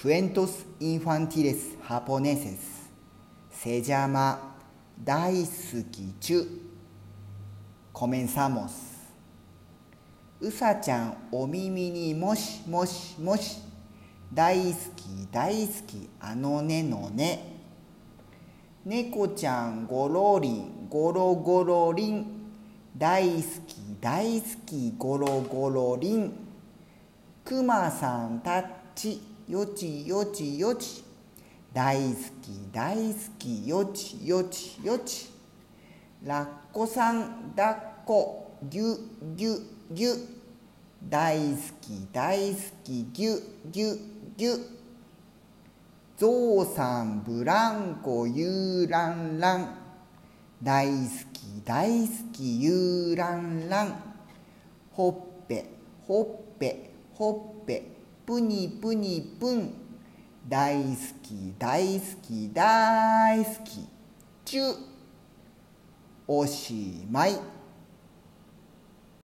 クエントス・インファンティレス・ハポネセスセジャマ大好き中コメンサモスうさちゃんお耳にもしもしもし大好き大好きあのねのね猫ちゃんごろりんごろごろりん大好き大好きごろごろりんくまさんタッチよちよちよち。大好き大好きよちよちよち。ラッコさんだっこ。ぎゅぎゅぎゅ。大好き大好きぎゅぎゅぎゅ。ゾウさんブランコゆうらんらん。大好き大好きゆうらんらん。ほっぺほっぺほっぺ。ぷにぷにぷん大好き大好き大好き。ちゅおしまい。